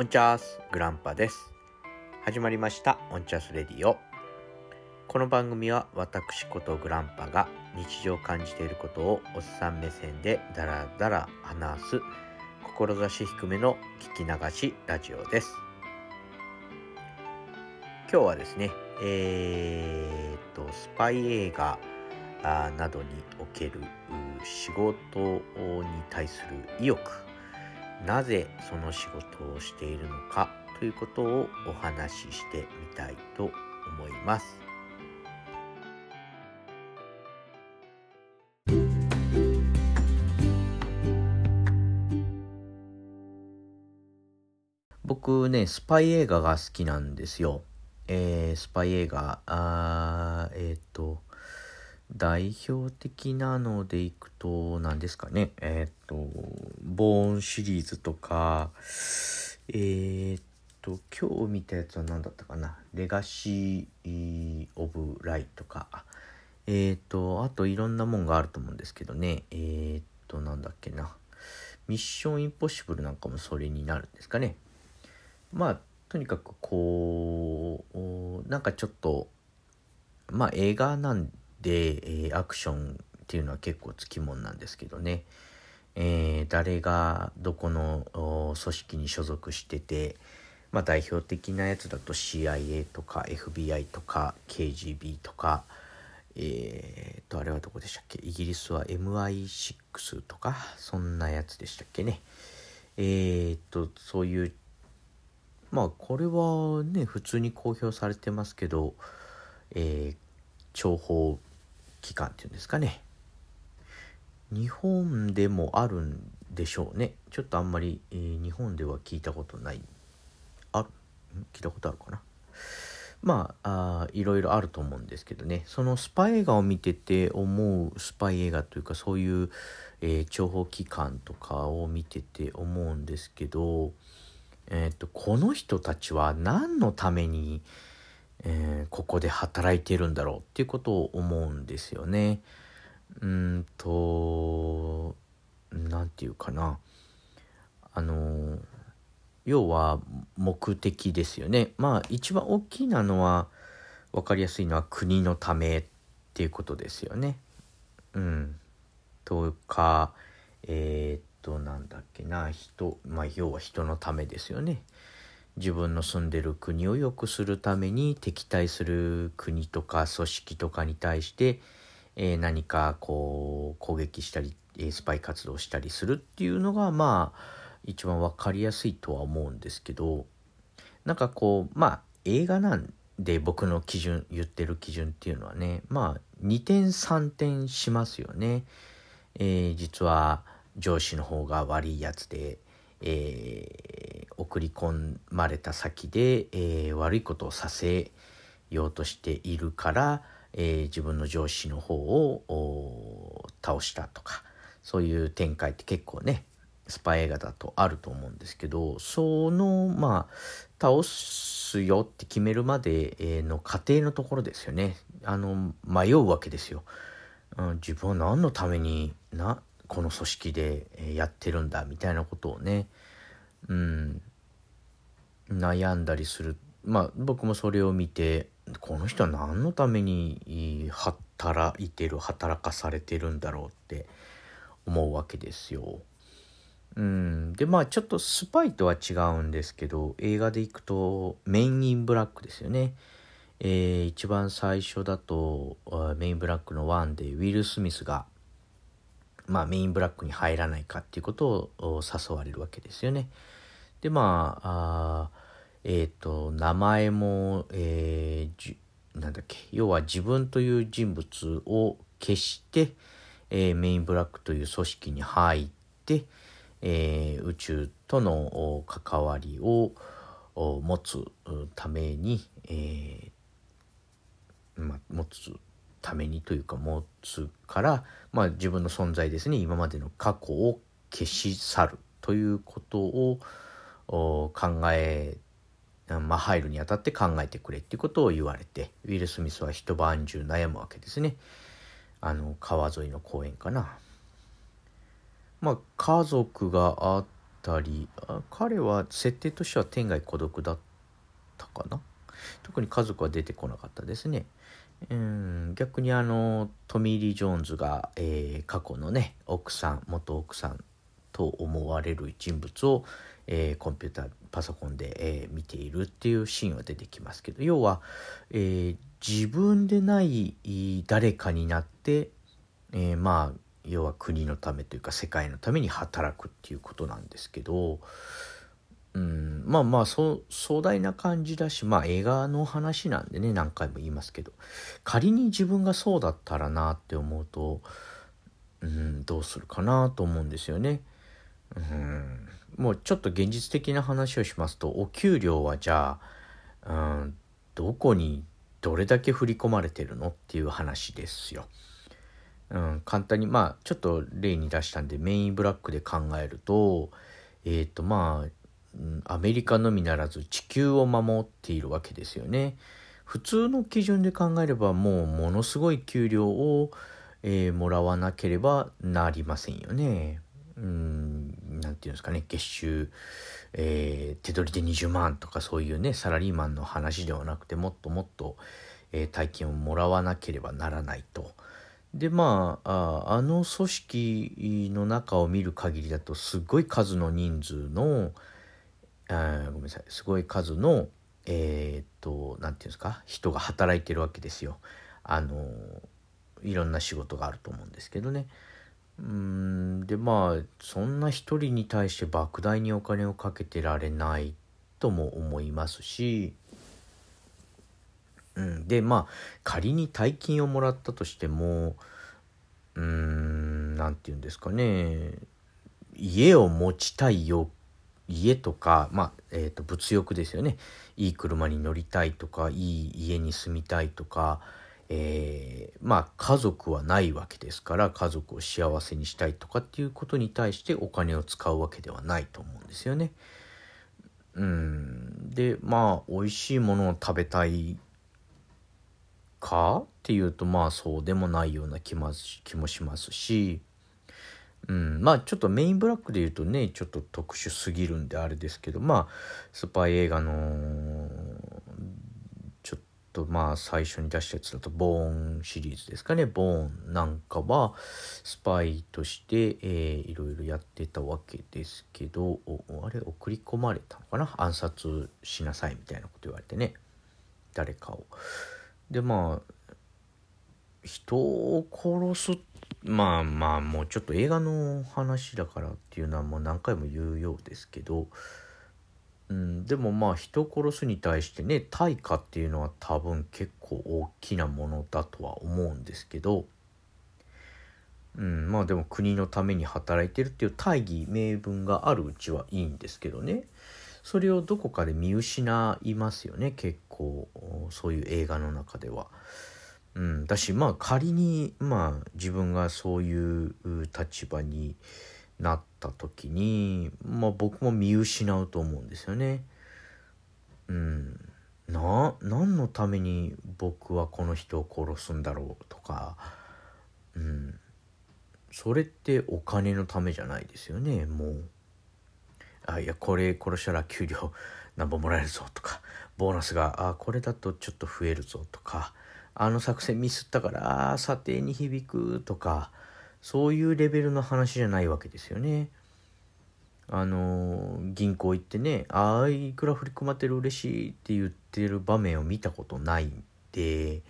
オンチャースグランパです。始まりましたオンチャースレディオ。この番組は私ことグランパが日常感じていることをおっさん目線でダラダラ話す志低めの聞き流しラジオです。今日はですねえー、っとスパイ映画などにおける仕事に対する意欲なぜその仕事をしているのかということをお話ししてみたいと思います。僕ね、スパイ映画が好きなんですよ。えー、スパイ映画、あえっ、ー、と、代表的なのでいくと、何ですかね。えっ、ー、と、ボーンシリーズとか、えー、っと、今日見たやつは何だったかな。レガシー・オブ・ライとか、えー、っと、あといろんなもんがあると思うんですけどね。え、っと、なんだっけな。ミッション・インポッシブルなんかもそれになるんですかね。まあ、とにかくこう、なんかちょっと、まあ映画なんで、え、アクションっていうのは結構つきもんなんですけどね、えー、誰がどこの組織に所属してて、まあ、代表的なやつだと CIA とか FBI とか KGB とかえー、とあれはどこでしたっけ？イギリスは MI6 とかそんなやつでしたっけね。えー、とそういうまあこれはね普通に公表されてますけど、えー、諜報機関っていうんですかね。日本でもあるんでしょうね。ちょっとあんまり、えー、日本では聞いたことない。ある？聞いたことあるかな？まああいろいろあると思うんですけどね。そのスパイ映画を見てて思うスパイ映画というかそういう、えー、諜報機関とかを見てて思うんですけど、えーと、とこの人たちは何のために、えー、ここで働いてるんだろうっていうことを思うんですよね。うんと何て言うかなあの要は目的ですよね。まあ一番大きなのは分かりやすいのは国のためっていうことですよね。うん。とかえー、っとなんだっけな人まあ要は人のためですよね。自分の住んでる国を良くするために敵対する国とか組織とかに対して、えー、何かこう攻撃したり、えスパイ活動したりするっていうのがまあ一番分かりやすいとは思うんですけどなんかこうまあ映画なんで僕の基準言ってる基準っていうのはねまあ2点3点しますよね。えー、実は上司の方が悪いやつで、えー、送り込まれた先で、えー、悪いことをさせようとしているから、えー、自分の上司の方を倒したとかそういう展開って結構ねスパイ映画だとあると思うんですけどそのまあ倒すよって決めるまでの過程のところですよね。あの迷うわけですよ、うん、自分は何のためになこの組織でやってるんだみたいなことをねうん悩んだりするまあ僕もそれを見てこの人は何のために働いてる働かされてるんだろうって思うわけですよ。うん、でまあちょっとスパイとは違うんですけど映画でいくとメイン・イン・ブラックですよね。えー、一番最初だとメイン・ブラックの1でウィル・スミスが、まあ、メイン・ブラックに入らないかっていうことを誘われるわけですよね。でまああえっ、ー、と名前も、えー、なんだっけ要は自分という人物を消して、えー、メインブラックという組織に入って、えー、宇宙との関わりを持つために、えーま、持つためにというか持つから、まあ、自分の存在ですね。今までの過去を消し去るということを考えまあ、入るにあたって考えてくれっていうことを言われてウィル・スミスは一晩中悩むわけですね。あの川沿いの公園かな。まあ家族があったり彼は設定としては天涯孤独だったかな。特に家族は出てこなかったですね。うん逆にあのトミー・リー・ジョーンズが、えー、過去のね奥さん元奥さんと思われる人物を、えー、コンピューターパソコンで、えー、見ているっていうシーンは出てきますけど要は、え自分でない誰かになって、えまあ要は国のためというか世界のために働くっていうことなんですけど、うん、まあまあそ壮大な感じだしまあ映画の話なんでね何回も言いますけど仮に自分がそうだったらなって思うと、うん、どうするかなと思うんですよね。うん、もうちょっと現実的な話をしますとお給料はじゃあ、うん、どこにどれだけ振り込まれてるのっていう話ですよ。うん、簡単にまあちょっと例に出したんでメインブラックで考えるとえっ、ー、とまあアメリカのみならず地球を守っているわけですよね。普通の基準で考えればもうものすごい給料を、えー、もらわなければなりませんよね。うん何て言うんですかね月収、えー、手取りで20万とかそういうねサラリーマンの話ではなくてもっともっと、えー、大金をもらわなければならないと。でまああの組織の中を見る限りだとすごい数の人数のあごめんなさいすごい数のえー、っと何て言うんですか？人が働いてるわけですよ。あのいろんな仕事があると思うんですけどね。うんでまあそんな一人に対して莫大にお金をかけてられないとも思いますしうん、でまあ仮に大金をもらったとしてもうーん何て言うんですかね家を持ちたいよ家とか、まあえーと、物欲ですよねいい車に乗りたいとかいい家に住みたいとか、えー、まあ家族はないわけですから家族を幸せにしたいとかっていうことに対してお金を使うわけではないと思うんですよね。うん、でまあ美味しいものを食べたいかっていうとまあそうでもないような気も気もしますし、うん、まあちょっとメインブラックで言うとねちょっと特殊すぎるんであれですけどまあスパイ映画のちょっとまあ最初に出したやつだとボーンシリーズですかね。ボーンなんかはスパイとして、えー、いろいろやってたわけですけどあれ送り込まれたのかな？暗殺しなさいみたいなこと言われてね。誰かを。でまあ人を殺すってまあまあもうちょっと映画の話だからっていうのはもう何回も言うようですけど、うん、でもまあ人殺すに対してね対価っていうのは多分結構大きなものだとは思うんですけど、うん、まあでも国のために働いてるっていう大義名分があるうちはいいんですけどね。それをどこかで見失いますよね結構そういう映画の中では。うん、だしまあ仮にまあ自分がそういう立場になった時に、まあ、僕も見失うと思うんですよね。うん、な何のために僕はこの人を殺すんだろうとか、うん、それってお金のためじゃないですよねもう。あいやこれ殺したら給料何本もらえるぞとか。ボーナスがあこれだとちょっと増えるぞとか。あの作戦ミスったから査定に響くとかそういうレベルの話じゃないわけですよね。あの銀行行ってね「ああいくら振り込まれてる嬉しい」って言ってる場面を見たことないんで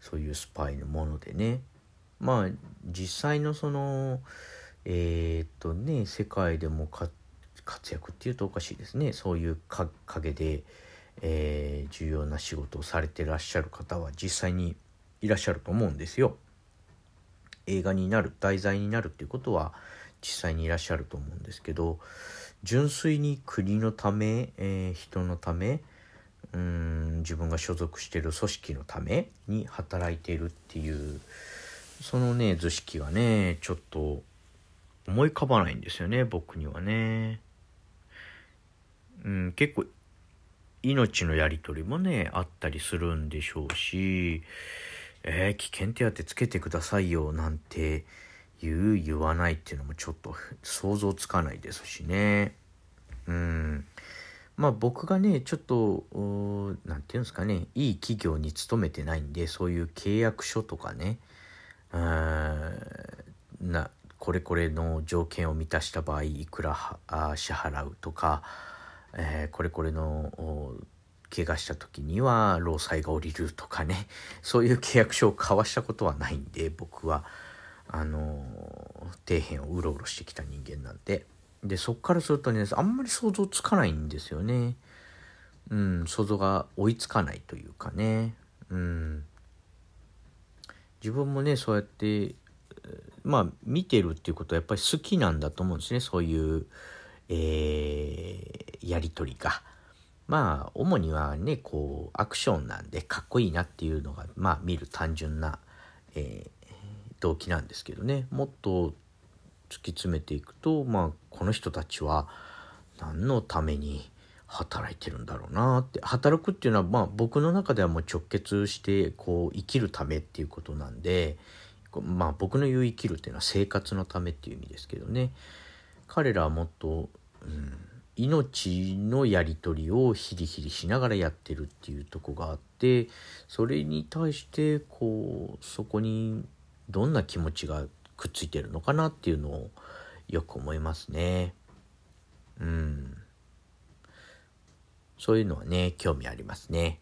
そういうスパイのものでねまあ実際のそのえー、っとね世界でも活躍っていうとおかしいですねそういう陰で、えー、重要な仕事をされてらっしゃる方は実際にいらっしゃると思うんですよ。映画になる題材になるっていうことは実際にいらっしゃると思うんですけど純粋に国のため、えー、人のためうん自分が所属してる組織のために働いているっていうそのね図式がねちょっと思い浮かばないんですよね僕にはね。うん、結構命のやり取りもねあったりするんでしょうし、えー、危険手当つけてくださいよなんて言う言わないっていうのもちょっと想像つかないですしね。うん。まあ僕がねちょっと何て言うんですかねいい企業に勤めてないんでそういう契約書とかねなこれこれの条件を満たした場合いくら支払うとか、えー、これこれの怪我した時には労災が下りるとかね。そういう契約書を交わしたことはないんで僕はあの底辺をうろうろしてきた人間なんで。でそっからするとねあんまり想像つかないんですよね。うん想像が追いつかないというかね。うん。自分もねそうやってまあ見てるっていうことはやっぱり好きなんだと思うんですね。そういう、えー、やり取りが。まあ主にはねこうアクションなんでかっこいいなっていうのがまあ見る単純な、えー、動機なんですけどね。もっと突き詰めていくとまあこの人たちは何のために働いてるんだろうなって。働くっていうのはまあ僕の中ではもう直結してこう生きるためっていうことなんでまあ僕の言う生きるっていうのは生活のためっていう意味ですけどね。彼らはもっと、命のやり取りをヒリヒリしながらやってるっていうとこがあってそれに対してこうそこにどんな気持ちがくっついてるのかなっていうのをよく思いますね。うん。そういうのはね、興味ありますね。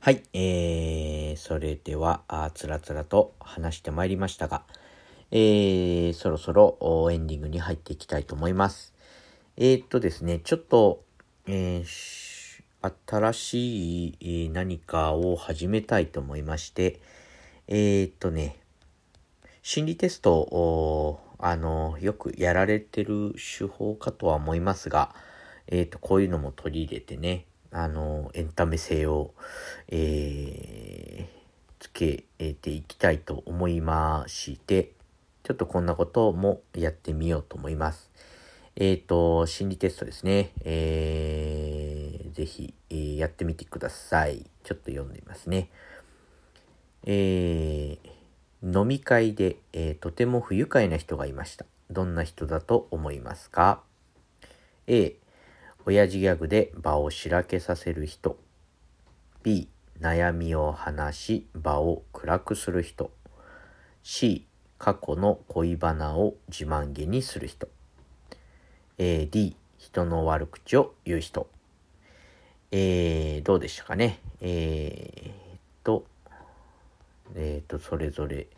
はい、えー、それでは、あつらつらと話してまいりましたが、えー、そろそろエンディングに入っていきたいと思います。えー、っとですね、ちょっと、えー新しい何かを始めたいと思いまして、えー、っとね、心理テストを、あの、よくやられてる手法かとは思いますが、え、っと、こういうのも取り入れてね、あの、エンタメ性を、えー、つけていきたいと思いまして、ちょっとこんなこともやってみようと思います。えっ、と、心理テストですね。えーぜひ、えー、やってみてください。ちょっと読んでみますね。えー、飲み会で、えー、とても不愉快な人がいました。どんな人だと思いますか ?A、親父ギャグで場をしらけさせる人。B、悩みを話し場を暗くする人。C、過去の恋バナを自慢げにする人。A、D、人の悪口を言う人。えー、どうでしたかね？えー、と、えー、と、それぞれ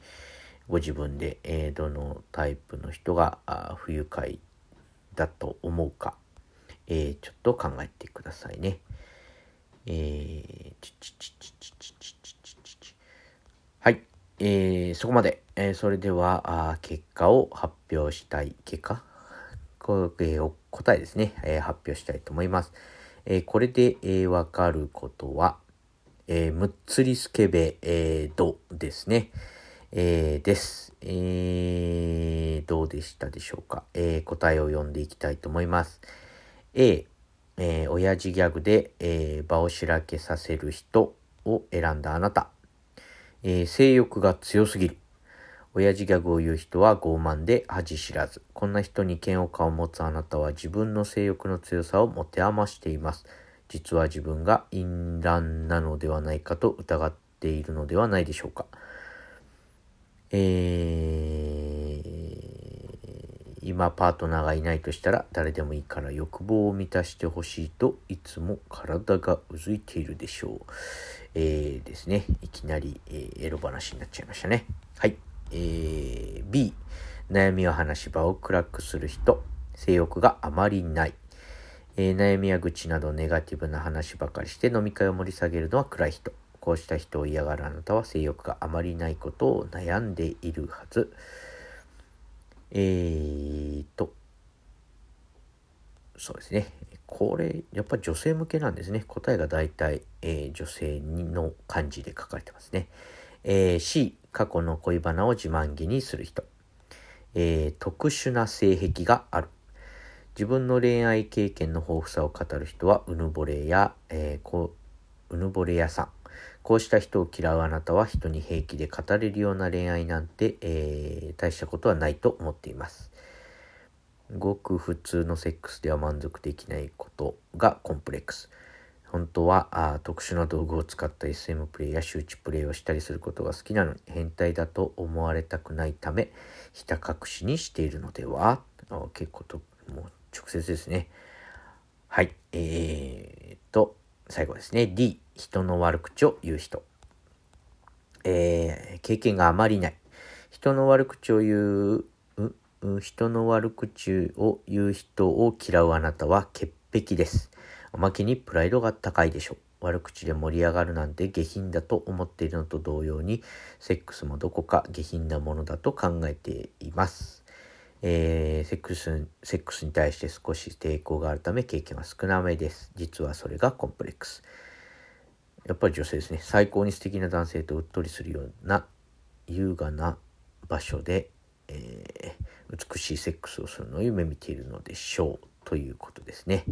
ご自分で、えー、どのタイプの人があ不愉快だと思うか、えー、ちょっと考えてくださいね。えー、はい、えー、そこまで、えー、それではあ結果を発表したい。結果？こ、えー、答えですね、えー、発表したいと思います、えー、これで、えー、分かることは、えー、むっつりすけべ、えー、どですね、えー、です、えー、どうでしたでしょうか、えー、答えを読んでいきたいと思います。A えー、親父ギャグで、えー、場をしらけさせる人を選んだあなた。えー、性欲が強すぎる。親父ギャグを言う人は傲慢で恥知らず。こんな人に嫌悪感を持つあなたは自分の性欲の強さを持て余しています。実は自分が淫乱なのではないかと疑っているのではないでしょうか。えー、今パートナーがいないとしたら誰でもいいから欲望を満たしてほしいといつも体がうずいているでしょう。えー、ですね。いきなり、えー、エロ話になっちゃいましたね。はい。えー、B、悩みを話し場を暗くする人、性欲があまりない。えー、悩みや愚痴などネガティブな話ばかりして飲み会を盛り下げるのは暗い人。こうした人を嫌がるあなたは性欲があまりないことを悩んでいるはず。えーと、そうですね。これ、やっぱり女性向けなんですね。答えが大体、えー、女性の漢字で書かれてますね。えー、C、過去の恋バナを自慢げにする人。えー、特殊な性癖がある。自分の恋愛経験の豊富さを語る人は、うぬぼれや、えー、こうぬぼれ屋さん。こうした人を嫌うあなたは人に平気で語れるような恋愛なんて、えー、大したことはないと思っています。ごく普通のセックスでは満足できないことがコンプレックス。本当はあ特殊な道具を使った SM プレイや周知プレイをしたりすることが好きなのに変態だと思われたくないためひた隠しにしているのでは？結構ともう直接ですねはいえー、っと最後ですね。D 人の悪口を言う人。えー、経験があまりない。人の悪口を言う人の悪口を言う人を嫌うあなたは潔癖です。おまけにプライドが高いでしょう。悪口で盛り上がるなんて下品だと思っているのと同様に、セックスもどこか下品なものだと考えています。えー、セックス、セックスに対して少し抵抗があるため経験は少なめです。実はそれがコンプレックス。やっぱり女性ですね。最高に素敵な男性とうっとりするような優雅な場所で、えー、美しいセックスをするのを夢見ているのでしょう。ということですね。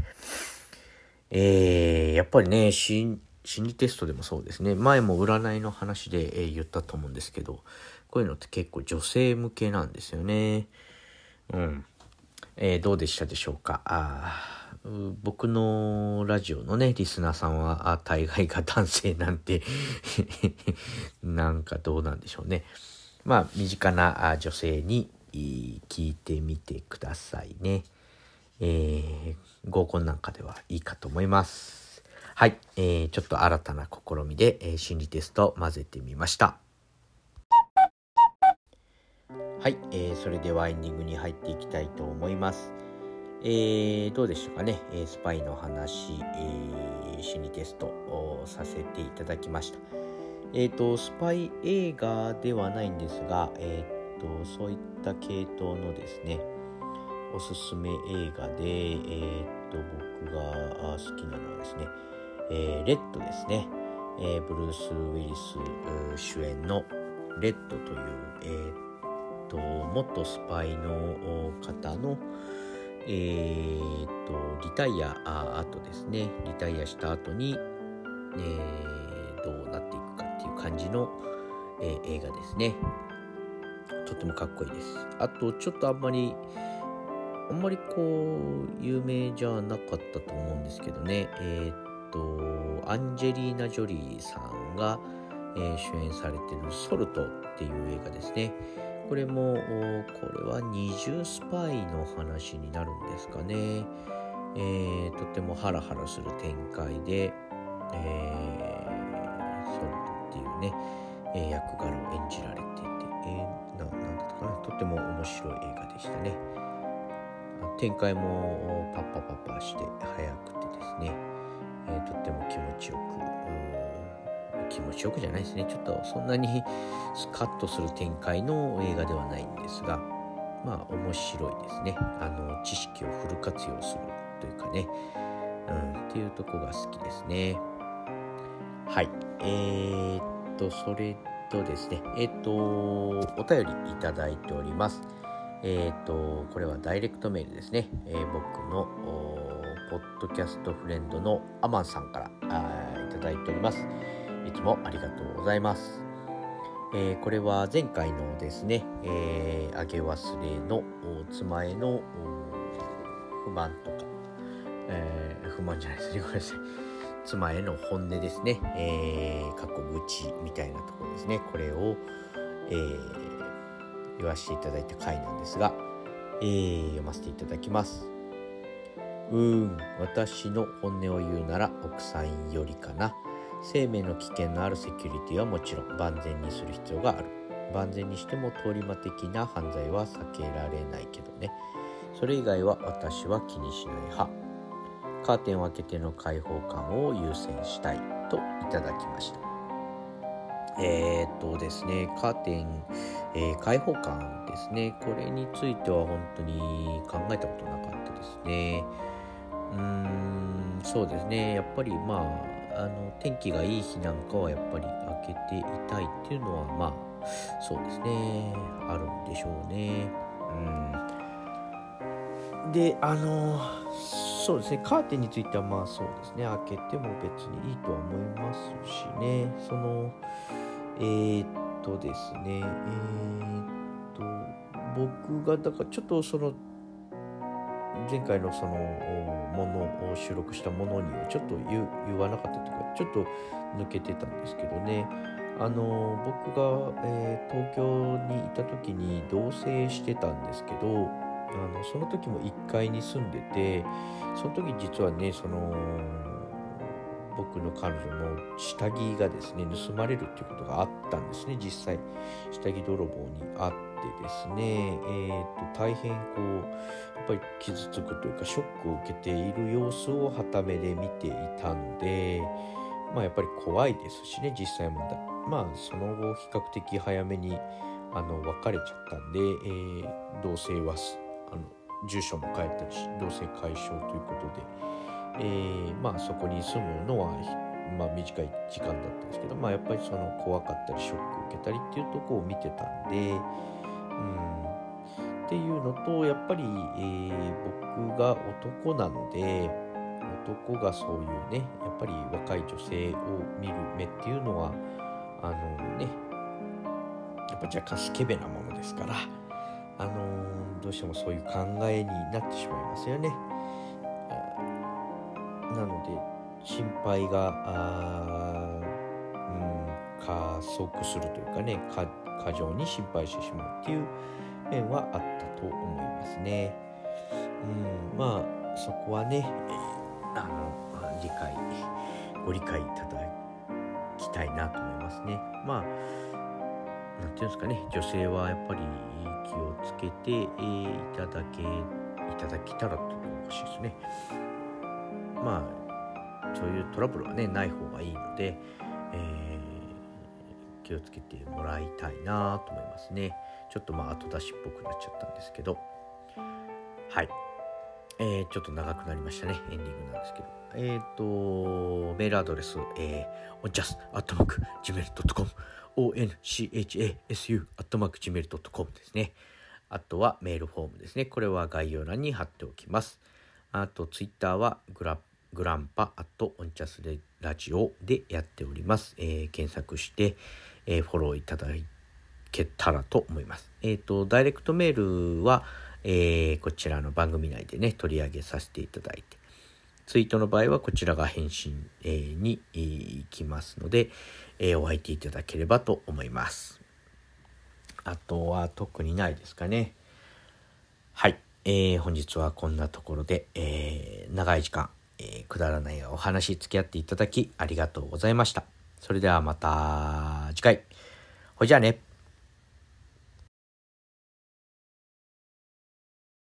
えー、やっぱりね、心理テストでもそうですね。前も占いの話で、えー、言ったと思うんですけど、こういうのって結構女性向けなんですよね。うん。えー、どうでしたでしょうか？あ僕のラジオのね、リスナーさんは、大概が男性なんて なんかどうなんでしょうね。まあ、身近な女性に聞いてみてくださいね。えー合コンなんかではいいかと思います。はい、えー、ちょっと新たな試みで、えー、心理テスト混ぜてみました。はい、えー、それではエンディングに入っていきたいと思います。えー、どうでしょうかね、えー、スパイの話、えー、心理テストをさせていただきました。え、ー、と、スパイ映画ではないんですが、えっ、ー、と、そういった系統のですね、おすすめ映画で、えー、と、僕が好きなのはですね、えー、レッドですね。えー、ブルース・ウィリス主演のレッドという、えー、っと、元スパイの方の、えー、っと、リタイア後ですね、リタイアした後に、えー、どうなっていくかっていう感じの、えー、映画ですね。とてもかっこいいです。あと、ちょっとあんまり、あんまりこう有名じゃなかったと思うんですけどねえー、っとアンジェリーナ・ジョリーさんが、えー、主演されてる「ソルト」っていう映画ですねこれもこれは二重スパイの話になるんですかね、えー、とてもハラハラする展開で、えー、ソルトっていうね、え役柄を演じられていて、えー、ななんだったかな。とても面白い映画でしたね。展開もパッパパッパして速くてですね、えー、とっても気持ちよく気持ちよくじゃないですね。ちょっとそんなにス カッとする展開の映画ではないんですがまあ面白いですね。あの知識をフル活用するというかね、うん、っていうとこが好きですね。はい。えー、っとそれとですね。えー、っとお便りいただいております。えっ、と、これはダイレクトメールですね。えー、僕のポッドキャストフレンドのアマンさんからいただいております。いつもありがとうございます。えー、これは前回のですね、えー、げ忘れの妻への不満とか、えー、不満じゃないですね、ごめんなさい。妻への本音ですね、えー、過去愚痴みたいなところですね、これを、えー言わせていただいた回なんですが、えー、読ませていただきます。うーん、私の本音を言うなら奥さんよりかな。生命の危険のあるセキュリティはもちろん万全にする必要がある。万全にしても通り魔的な犯罪は避けられないけどね。それ以外は私は気にしない派。カーテンを開けての開放感を優先したいといただきました。えー、っとですね、カーテン、えー、開放感ですね。これについては本当に考えたことなかったですね。うーん、そうですね。やっぱりまあ、あの、天気がいい日なんかはやっぱり開けていたいっていうのはまあ、そうですね。あるんでしょうね。うん。で、あの、そうですねカーテンについてはまあそうですね開けても別にいいとは思いますしねそのえー、っとですねえー、っと僕がだからちょっとその前回のそのものを収録したものにはちょっと言わなかったというかちょっと抜けてたんですけどね。あの僕が、えー、東京にいた時に同棲してたんですけどあのその時も1階に住んでてその時実はねその僕の彼女の下着がですね盗まれるっていうことがあったんですね実際。下着泥棒にあってですね、えーと、大変こうやっぱり傷つくというかショックを受けている様子をはためで見ていたのでまあやっぱり怖いですしね実際問題。まあその後比較的早めにあの別れちゃったんで、えー、同棲はあの住所も変えたし同棲解消ということで、えー、まあそこに住むのは、まあ、短い時間だったんですけど、まあ、やっぱりその怖かったりショック受けたりっていうとこを見てたんで、うん、っていうのとやっぱり、えー、僕が男なので男がそういうねやっぱり若い女性を見る目っていうのはあのねやっぱ若干スケベなものですから。あのー、どうしてもそういう考えになってしまいますよね。なので心配がうん加速するというかね過過剰に心配してしまうっていう面はあったと思いますね。うんまあそこはね、あの理解ご理解いただきたいなと思いますね。まあなんていうんですかね女性はやっぱり気をつけて、え、いただけいただけたらとおかしいですねまあそういうトラブルはねない方がいいので、えー、気をつけてもらいたいなと思いますねちょっとまあ後出しっぽくなっちゃったんですけどはいえー、ちょっと長くなりましたね。エンディングなんですけど。えっ、ー、と、メールアドレス、えー、onchas.gmail.com onchasu.gmail.com ですね。あとはメールフォームですね。これは概要欄に貼っておきます。あと、ツイッターはグラッグランパアットオンチャスラジオでやっております。えー、検索して、えー、フォローいただけたらと思います。えっ、ー、と、ダイレクトメールは、えこちらの番組内でね、取り上げさせていただいて、ツイートの場合はこちらが返信、えー、に行きますので、え、お相手いただければと思います。あとは特にないですかね。はい。えー、本日はこんなところで、えー、長い時間、えー、くだらないお話付き合っていただきありがとうございました。それではまた次回。ほいじゃあね。